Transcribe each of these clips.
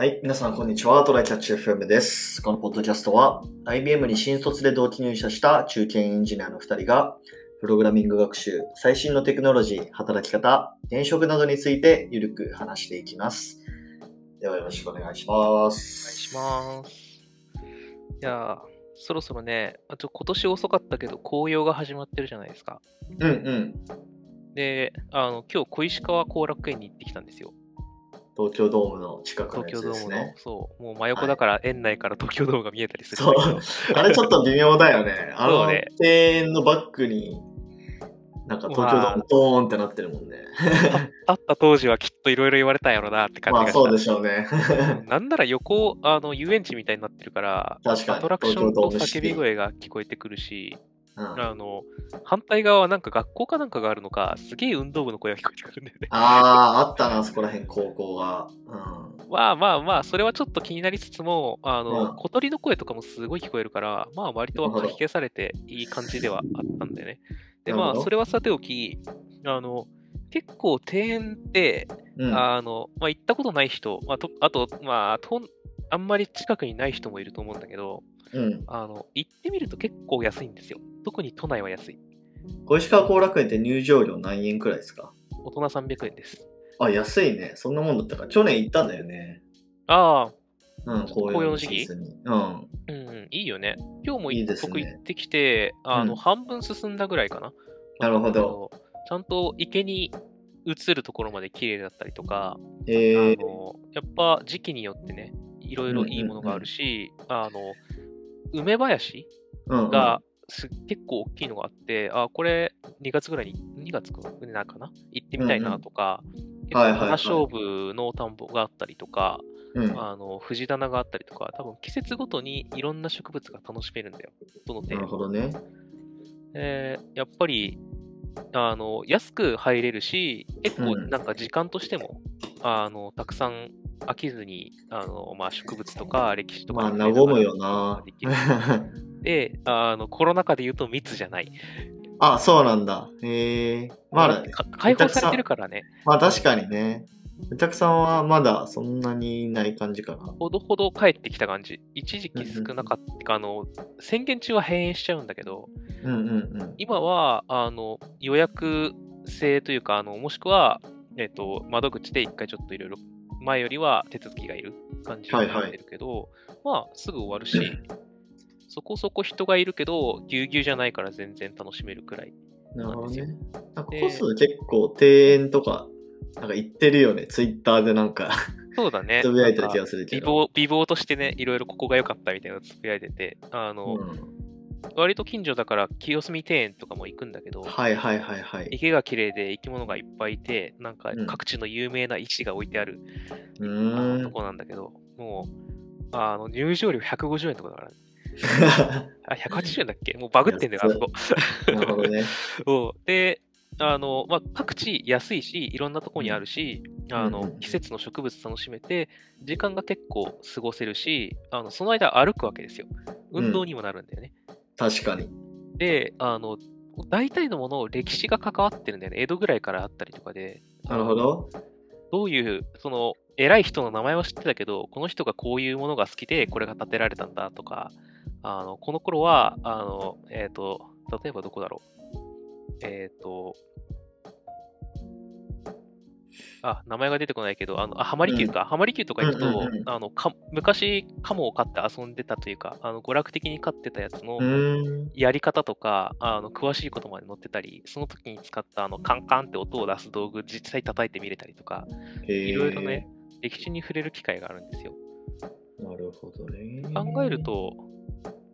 はい、皆さんこんにちは。トライキャッチ FM です。このポッドキャストは IBM に新卒で同期入社した中堅エンジニアの2人がプログラミング学習、最新のテクノロジー、働き方、転職などについてゆるく話していきます。ではよろしくお願いしまお願いす。します。いやー、そろそろね、あと今年遅かったけど、紅葉が始まってるじゃないですか。うんうん。で、あの、今日小石川後楽園に行ってきたんですよ。東京ドームの近くの東やつ京ドームの。ですね。そう、もう真横だから園内から東京ドームが見えたりするんそ。う。あれちょっと微妙だよね。あの庭園のバックに、なんか東京ドームドーンってなってるもんね。あった当時はきっといろいろ言われたんやろなって感まあじがした。そうでしょうね。う んなんなら横、あの、遊園地みたいになってるから、確かに。アトラクションと叫び声が聞こえてくるし、うんあの、反対側はなんか学校かなんかがあるのか、すげえ運動部の声が聞こえてくるんだよね。ああ、あったな、そこら辺、高校が。うん。まあまあまあ、それはちょっと気になりつつも、あの、うん小鳥の声とかもすごい聞こえるから、まあ割とはかき消されていい感じではあったんでね。で、まあ、それはさておき、あの、結構庭園って、うん、あの、まあ行ったことない人、まあ、とあと、まあと、あんまり近くにない人もいると思うんだけど、うん。あの、行ってみると結構安いんですよ。特に都内は安い。小石川後楽園って入場料何円くらいですか？大人300円です。あ、安いね。そんなもんだったから。去年行ったんだよね。ああ、うん、紅葉のシーズンに。うん。うんうん、いいよね。今日もいい僕行ってきて、あの、うん半分進んだぐらいかな。なるほどあの。ちゃんと池に映るところまで綺麗だったりとか、えー、あのやっぱ時期によってね、いろいろいいものがあるし、あの、梅林うんうん、がす結構大きいのがあって、あ、これ2月ぐらいに、2月かな？かな行ってみたいなとか、花勝負の田んぼがあったりとか、うん、あの藤棚があったりとか、多分季節ごとにいろんな植物が楽しめるんだよ、どのな点るほどね。えーやっぱりあの安く入れるし、結構うん。なんか時間としても、あのたくさん飽きずにあの、まあ、植物とか歴史とかまあ、和むよな であの、コロナ禍で言うと密じゃない。あ、そうなんだ。えー、まあ、か開放されてるからね、まあ確かにね。お客さんはまだそんなにいない感じかな。ほどほど帰ってきた感じ。一時期少なかった、あの、宣言中は閉園しちゃうんだけど、うんうんうん。今はあの予約制というか、あのもしくは、えっと窓口で一回ちょっといろいろ前よりは手続きがいる感じになってるけど、まあすぐ終わるし、そこそこ人がいるけど、ぎゅうぎゅうじゃないから全然楽しめるくらい。なるほどね。なんかでコス結構庭園とか、なんか行ってるよね。ツイッターでなんかそうだね。つぶやいてる気がするけど。美貌としてね、いろいろここが良かったみたいなのつぶやいてて、あの、うん割と近所だから清澄庭園とかも行くんだけど、はいはいはいはい。池が綺麗で生き物がいっぱいいて、なんかうん各地の有名な石が置いてあるうあのーん。とこなんだけど、もう、あの入場料150円とかだから、ね、あ、180円だっけ？もうバグってんだよ、あそこ。なるほどね。で、あの、まあ、各地安いし、いろんなとこにあるし、あのうんうん季節の植物楽しめて、時間が結構過ごせるし、あのその間歩くわけですよ。運動にもなるんだよね。確かに。で、あの、大体のもの、歴史が関わってるんだよね。江戸ぐらいからあったりとかで。なるほど。どういう、その、偉い人の名前は知ってたけど、この人がこういうものが好きで、これが建てられたんだとか、あの、この頃は、あの、えっ、と、例えばどこだろう。えっ、と、あ、名前が出てこないけど、あの、あ、浜離宮か。浜離宮とか行くと、うんうんうんあの、か、昔、カモを飼って遊んでたというか、あの、娯楽的に飼ってたやつの。やり方とか、あの詳しいことまで載ってたり、その時に使ったあのカンカンって音を出す道具、実際叩いてみれたりとか、いろいろね、歴史に触れる機会があるんですよ。なるほどね。考えると、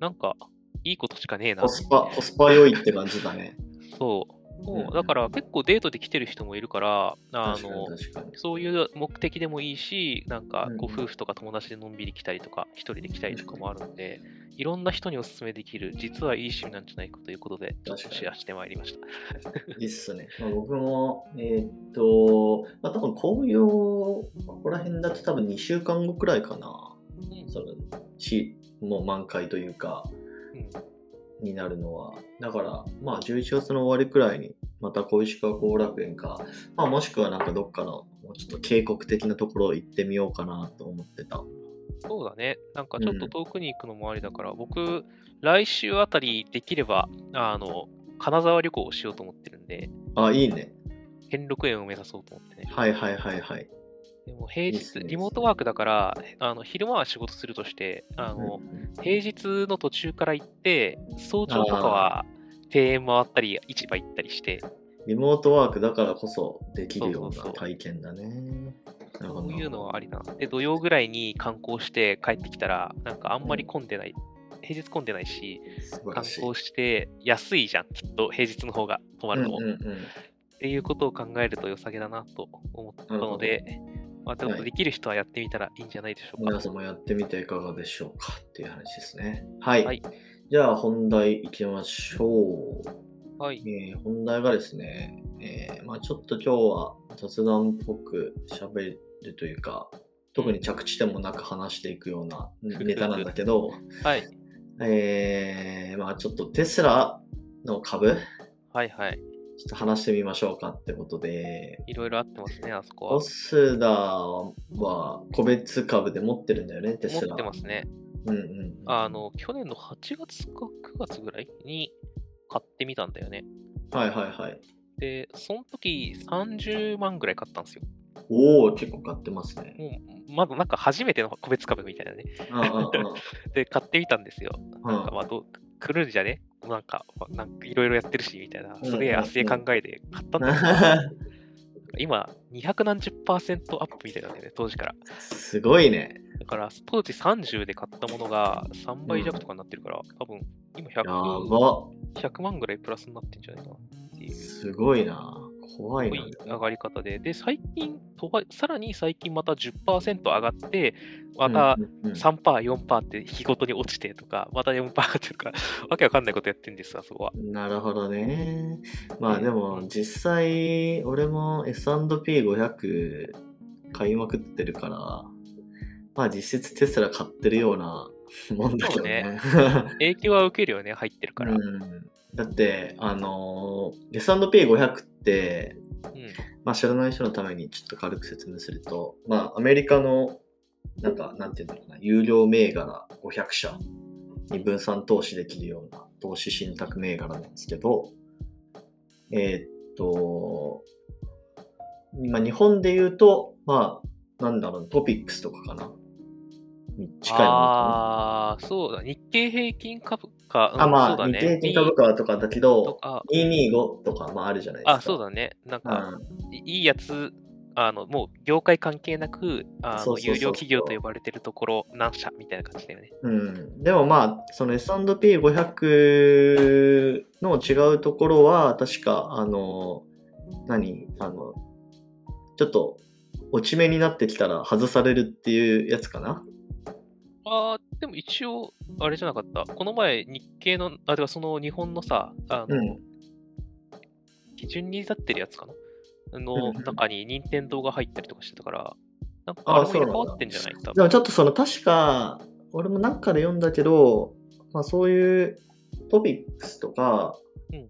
なんか、いいことしかねえなコ。スパ、コスパ良いって感じだね。そう。もうだから結構デートで来てる人もいるから、あの、確かに。そういう目的でもいいし、なんかうんご夫婦とか友達でのんびり来たりとか、一人で来たりとかもあるんで、いろんな人にお勧めできる、実はいい趣味なんじゃないかということで、ちょっとシェアしてまいりました。いいっすね。まあ、僕も、えーっと、まあ、多分紅葉、ここら辺だと多分2週間後くらいかな。その、し、もう満開というか、うんになるのは。だから、まあ11月の終わりくらいに、また小石川後楽園か、まあ、もしくはなんかどっかのもうちょっと渓谷的なところ行ってみようかなと思ってた。そうだね。なんかちょっと遠くに行くのもありだから、うん、僕、来週あたりできれば、あの、金沢旅行をしようと思ってるんで。あ、いいね。兼六園を目指そうと思ってね。はいはいはいはい。でも平日、リモートワークだから、あの昼間は仕事するとして、あの、平日の途中から行って、早朝とかは庭園回ったり、市場行ったりして。リモートワークだからこそできるような体験だね。そういうのはありだな。で、土曜ぐらいに観光して帰ってきたら、なんかあんまり混んでない。平日混んでないし、観光して安いじゃん、きっと平日の方が泊まるのも。うんうんうん、っていうことを考えると良さげだなと思ったので、まあ、ちょっとできる人はやってみたらいいんじゃないでしょうか。皆さんもやってみていかがでしょうかっていう話ですね。はい。はい、じゃあ本題いきましょう。はい。えー、本題がですね、えー、まあ、ちょっと今日は雑談っぽく喋るというか、特に着地点もなく話していくようなネタなんだけど、はい。えー、まあちょっとテスラの株はいはい。ちょっと話してみましょうかってことで。いろいろあってますね、あそこは。オスダは個別株で持ってるんだよね、テスラ。持ってますね。うんうん。あの、去年の8月か9月ぐらいに買ってみたんだよね。はいはいはい。で、その時30万ぐらい買ったんですよ。おお、結構買ってますね。もう、まだなんか初めての個別株みたいなね。で、買ってみたんですよ。なんかまあど、来るんじゃね？なんか、なんかいろいろやってるし、みたいな、すげえ熱い考えで買ったんだけど、今、200何十パーセントアップみたいなんだよね、当時から。すごいね。だから、当時30で買ったものが3倍弱とかになってるから、多分、今100、100万ぐらいプラスになってんじゃないかなっていう。すごいな。怖いな。上がり方で。で、最近、さらに最近また10%上がって、また3%、4%って日ごとに落ちてとか、また4%上がってとか、わけわかんないことやってるんです、あそこは。なるほどね。まあでも、実際、俺も S&P500 買いまくってるから、まあ実質テスラ買ってるようなもんだけどね。ね 影響は受けるよね、入ってるから。うんだって、あのー、S&P500 って、うん、まあ知らない人のためにちょっと軽く説明すると、まあアメリカの、なんか、なんていうんだろうな、有料銘柄500社に分散投資できるような投資信託銘柄なんですけど、えー、っと、今日本で言うと、まあ、なんだろう、トピックスとかかな。に近いものああ、そうだ。日経平均株価。あ、まあ、ね、日経平均株価とかだけど、225とか、まあ、あるじゃないですか。あ、そうだね。なんか、うん、いいやつ、あの、もう業界関係なく、あの有料企業と呼ばれてるところ何社みたいな感じだよね。うん。でもまあ、その S&P500 の違うところは、確か、あの、何？あの、ちょっと落ち目になってきたら外されるっていうやつかなああ、でも一応、あれじゃなかった。この前、日経の、あ、ではその日本のさ、あの、うん、基準に立ってるやつかな。の中に任天堂が入ったりとかしてたから、なんかあれも変わってんじゃない？でもちょっとその確か、俺もなんかで読んだけど、まあそういうトピックスとか、うん、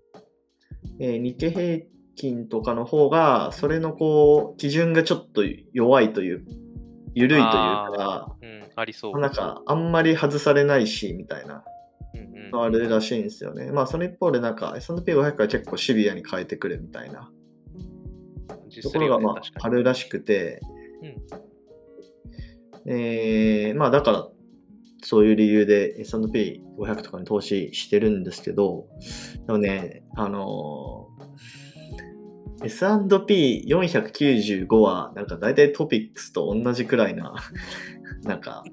えー、日経平均とかの方が、それのこう、基準がちょっと弱いという、緩いというか、ありそう。なんか、あんまり外されないし、みたいな。のあるらしいんですよね。まあ、その一方で、なんか、S&P500 は結構シビアに変えてくるみたいなところが、まあ、あるらしくて、うん、えー、まあ、だから、そういう理由で S&P500 とかに投資してるんですけど、でもね、あのー、S&P495 はなんか大体トピックスと同じくらいななんか、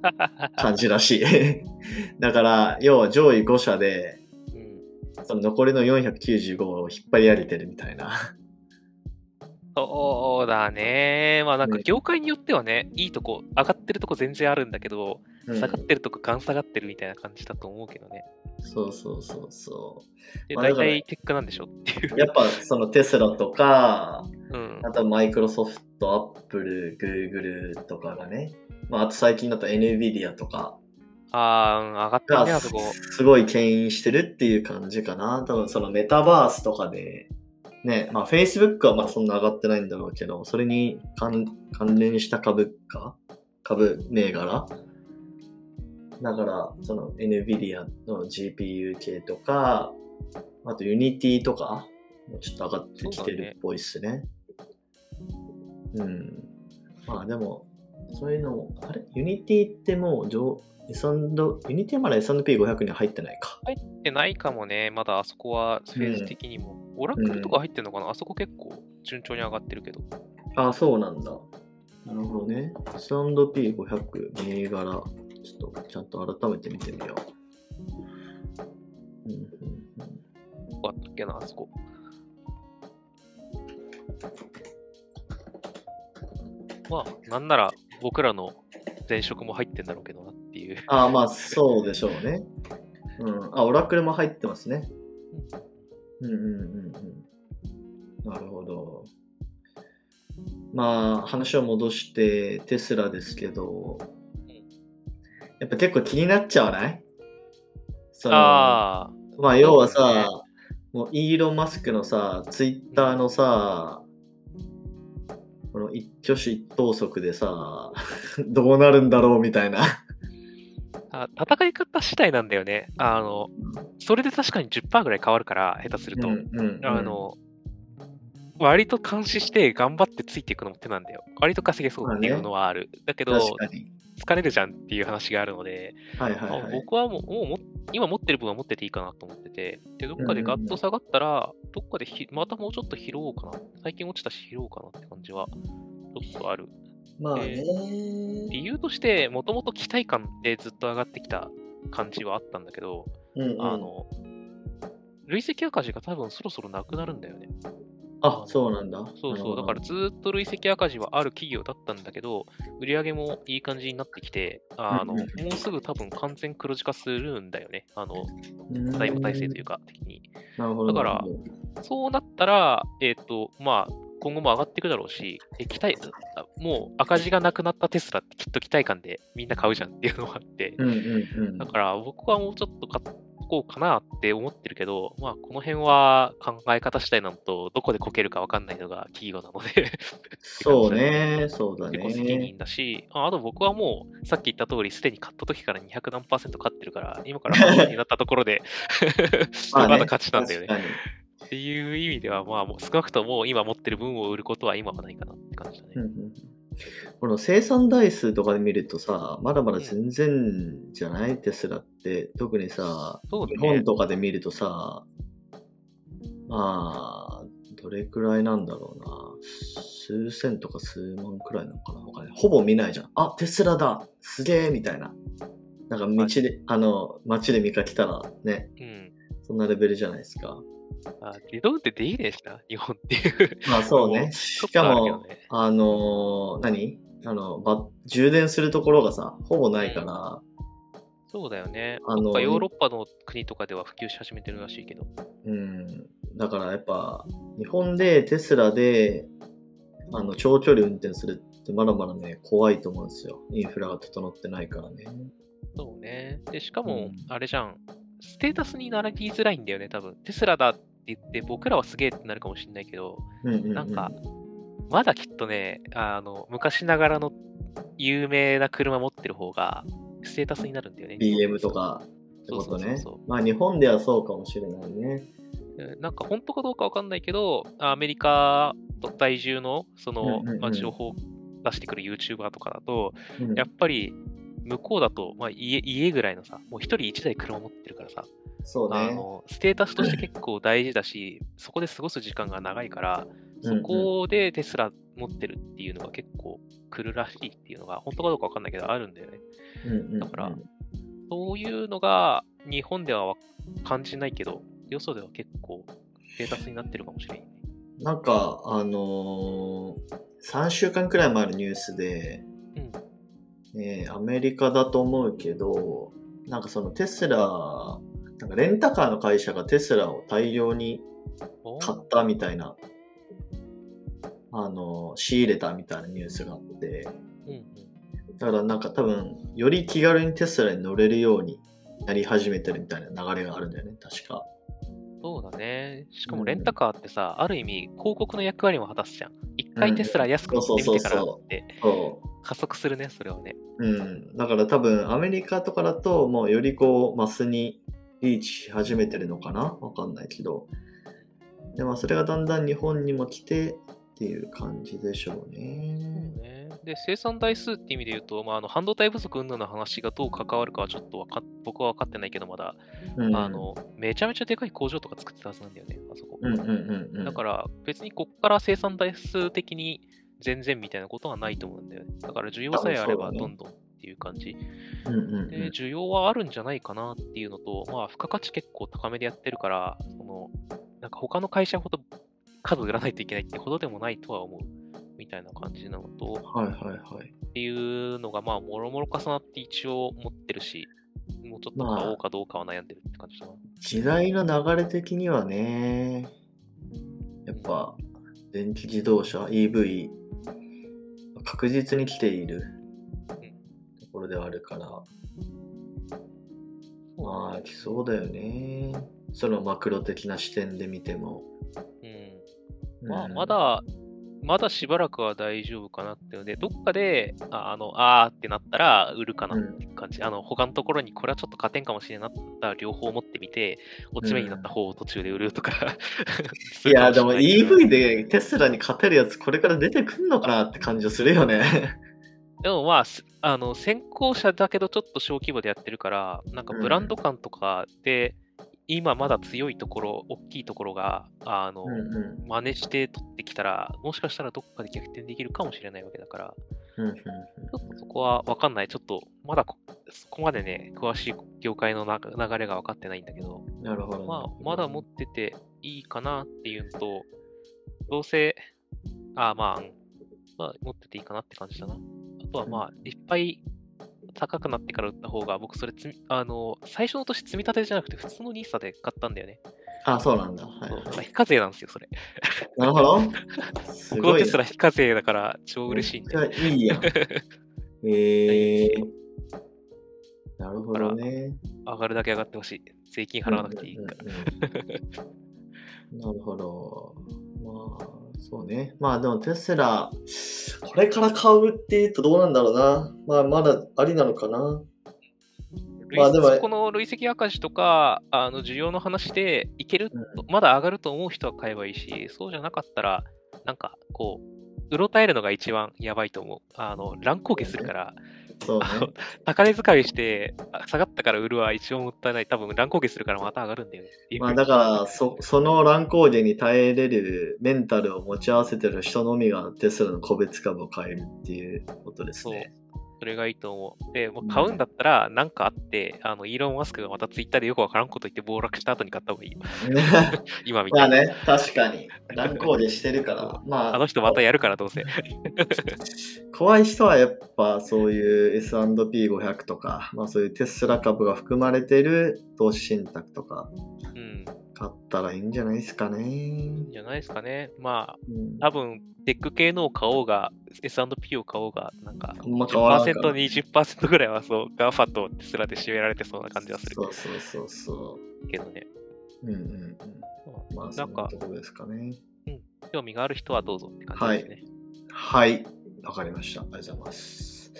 感じらしい。だから、要は上位5社で、うん、その残りの495を引っ張り上げてるみたいな。そうだね。まあなんか業界によってはね、いいとこ、上がってるとこ全然あるんだけど、下がってるとこガン下がってるみたいな感じだと思うけどね。そうそうそうそう。で、大体テックなんでしょっていう。やっぱそのテスラとか、うん、あとマイクロソフト、アップル、グーグルとかがね、まあ、あと最近だと NVIDIA とか、ああ、上がったね、あそこ。すごい牽引してるっていう感じかな。多分そのメタバースとかで、ね、まあ Facebook はまあそんな上がってないんだろうけど、それに関関連した株価株銘柄？だから、その NVIDIA の GPU 系とか、あと Unity とか、もちょっと上がってきてるっぽいっすね。うん。まあでも、そういうのも、あれ ?Unity ってもう上、Unity はまだ S&P500 には入ってないか。入ってないかもね、まだあそこはフェーズ的にも。オラクルとか入ってんのかな、あそこ結構順調に上がってるけど。あ、そうなんだ。なるほどね。S&P500 銘柄、ちょっとちゃんと改めて見てみよう。うんうんうんあったっけな、あそこ。まあ、なんなら僕らの前職も入ってんだろうけどなっていう。あまあ、そうでしょうね。うん。あ、オラクルも入ってますね。うんうんうんうん。なるほど。まあ、話を戻して、テスラですけど、やっぱ結構気になっちゃわない？そのああ、まあ、要はそうだねさ、もうイーロン・マスクのさ、ツイッターのさ、この一挙手一投足でさ、どうなるんだろうみたいな。あ戦い方次第なんだよね。あの、それで確かに10%ぐらい変わるから、下手すると。うんうんうんあの、割と監視して頑張ってついていくのも手なんだよ。割と稼げそうっていうのはある。だけど。疲れるじゃんっていう話があるので、はいはいはい。まあ僕はもうもうも今持ってる分は持ってていいかなと思ってて、でどっかでガッと下がったら、どっかでひまたもうちょっと拾おうかな。最近落ちたし拾おうかなって感じは、ちょっとある。まあね、理由として、もともと期待感でずっと上がってきた感じはあったんだけど、うんうんあの、累積赤字が多分そろそろなくなるんだよね。あ、そうなんだ。そうそう、だからずっと累積赤字はある企業だったんだけど、売り上げもいい感じになってきて、あの、うんもうすぐ多分完全黒字化するんだよね。あの、うん財務体制というか、的に。なるほど。だからそうなったら、えっ、と、まあ、今後も上がっていくだろうし、え期待、あもう赤字がなくなったテスラってきっと期待感でみんな買うじゃんっていうのがあって、どうんうんうん。だから僕はもうちょっと買っこうかなって思ってるけど、まあこの辺は考え方次第なのと、どこでこけるか分かんないのが企業なのでそうね、そうだ結構責任ね。だし、ああと僕はもうさっき言った通り、すでに買った時から200何パーセント買ってるから、今から半分になったところで まだ勝ちなんだよね。っていう意味では、まあ少なくとも今持ってる分を売ることは今はないかなって感じだね。うんうんうんこの生産台数とかで見るとさ、まだまだ全然じゃない、テスラって。特にさ、ね日本。とかで見るとさ、まあ、どれくらいなんだろうな。数千とか数万くらいなのかなわかほぼ見ないじゃん。あ、テスラだすげえみたいな。なんか道で、あの、街で見かけたらね、うん。そんなレベルじゃないですか。あ自動運転できねえしな、日本っていう。まあそうね。しかも、ね。あのー何？あの、ば充電するところがさ、ほぼないから、そうだよね。あのヨーロッパの国とかでは普及し始めてるらしいけど。うん。だからやっぱ、日本でテスラで、あの、長距離運転するってまだまだね、怖いと思うんですよ。インフラが整ってないからね。そうね。で、しかもうん、あれじゃん。ステータスになりづらいんだよね、多分。テスラだって言って、僕らはすげえってなるかもしれないけど、うんうん、うん。なんか、まだきっとね、あの、昔ながらの有名な車持ってる方が、ステータスになるんだよね。BM とかってことねそうそうそう。まあ日本ではそうかもしれないね。うんなんか本当かどうかわかんないけど、アメリカ在住の、そのうんうんうん、まあ、情報を出してくる YouTuber とかだと、うんやっぱり、向こうだと、まあ、家家ぐらいのさ、もう一人一台車持ってるからさ、そうね。あのステータスとして結構大事だし、そこで過ごす時間が長いから、そこでテスラ持ってるっていうのが結構来るらしいっていうのが、本当かどうかわかんないけど、あるんだよね。だからそういうのが日本ではわ感じないけど、よそでは結構ステータスになってるかもしれないね。なんか、あのー、3週間くらい前のニュースで、うん。えーアメリカだと思うけど、なんかそのテスラ、なんかレンタカーの会社がテスラを大量にお買ったみたいな、あの、仕入れたみたいなニュースがあって、うんうん。だからなんか多分、より気軽にテスラに乗れるようになり始めてるみたいな流れがあるんだよね、確か。そうだね。しかもレンタカーってさ、ある意味広告の役割も果たすじゃん。一回テスラ安く乗ってみてからって加速するね、それはね。うん。だから多分アメリカとかだともうよりこうマスにリーチし始めてるのかな？わかんないけど。でもそれがだんだん日本にも来てっていう感じでしょうね。ねで、生産台数って意味で言うと、まあ、あの半導体不足云々の話がどう関わるかはちょっとか僕は分かってないけど、まだ、うん、あの、めちゃめちゃでかい工場とか作ってたはずなんだよね、あそこ。だから別にこっから生産台数的に全然みたいなことはないと思うんだよね。だから需要さえあればどんどんっていう感じ。で、需要はあるんじゃないかなっていうのと、まあ、付加価値結構高めでやってるから、その、なんか他の会社ほど数売らないといけないってほどでもないとは思う。みたいな感じなのと、はいはいはい。っていうのが、まあ、もろもろ重なって一応持ってるし、もうちょっと買おうかどうかは悩んでるって感じだな。まあ、時代の流れ的にはね、やっぱ、電気自動車、EV、確実に来ているところではあるから、まあ、来そうだよね。そのマクロ的な視点で見ても。うん。まあ、まだまだしばらくは大丈夫かなっていうので、どっかで、あの、あーってなったら売るかなって感じ。うん、あの、他のところにこれはちょっと勝てんかもしれなかったら両方持ってみて、落ち目になった方を途中で売るとか、うん。いや、でも EV でテスラに勝てるやつこれから出てくんのかなって感じはするよね。でもまあ、あの、先行者だけどちょっと小規模でやってるから、なんかブランド感とかで、今まだ強いところ、大きいところが、あの、うんうん、真似して取ってきたら、もしかしたらどこかで逆転できるかもしれないわけだから、うんうんうん、ちょっとそこは分かんない。ちょっと、まだそこまでね、詳しい業界の流れが分かってないんだけど、なるほど。まあ、まだ持ってていいかなっていうのと、どうせ、あまあ、まあ、持ってていいかなって感じだな。あとはまあ、いっぱい高くなってから売った方が、僕それつあの、最初の年積み立てじゃなくて普通の NISA で買ったんだよね。あ、そうなんだ。はい、そう非課税なんですよ、それ。なるほど。僕のテスラ非課税だから超嬉しいんで。いいや。えー、なるほどね。上がるだけ上がってほしい。税金払わなくていいから。なるほど。まあ、そうね。まあでもテスラ、これから買うって言うとどうなんだろうな。まあまだありなのかな。まあでも、この累積赤字とか、あの需要の話でいける、うん、まだ上がると思う人は買えばいいし、そうじゃなかったら、なんかこう、うろたえるのが一番やばいと思う。あの、乱高下するから、そうね、高値使いして、下がったから売るは一応もったいない。多分乱高下するからまた上がるんだよね。まあだからそ、その乱高下に耐えれるメンタルを持ち合わせてる人のみがテスラの個別株を買えるっていうことですね。それがいいと思う。で、もう買うんだったら、なんかあって、あの、イーロン・マスクがまたツイッターでよくわからんこと言って暴落した後に買った方がいい。今みたいな。まあね、確かに。乱高下してるから。まあ、あの人またやるから、どうせ。怖い人はやっぱそういう S&P500 とか、まあそういうテスラ株が含まれている投資信託とか、うん、買ったらいいんじゃないですかね。いいんじゃないですかね。まあ、うん、多分、テック系のを買おうが、S&P を買おうが、なんか、10%、20%ぐらいはそう、 GAFA とテスラで占められてそうな感じはする。そうそうそうそう。けどね。うんうんうん。まあ、なんか、ところですかね。うん。興味がある人はどうぞって感じですね。はい。わ、はい、かりました。ありがとうございます。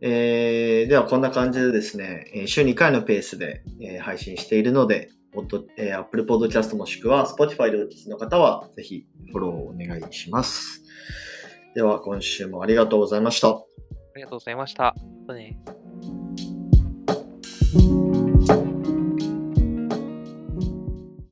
えー、ではこんな感じでですね、週2回のペースで、えー、配信しているので、えー、Apple Podcast もしくは Spotify でお聞きの方は、ぜひフォローをお願いします。では、今週もありがとうございました。ありがとうございました。ね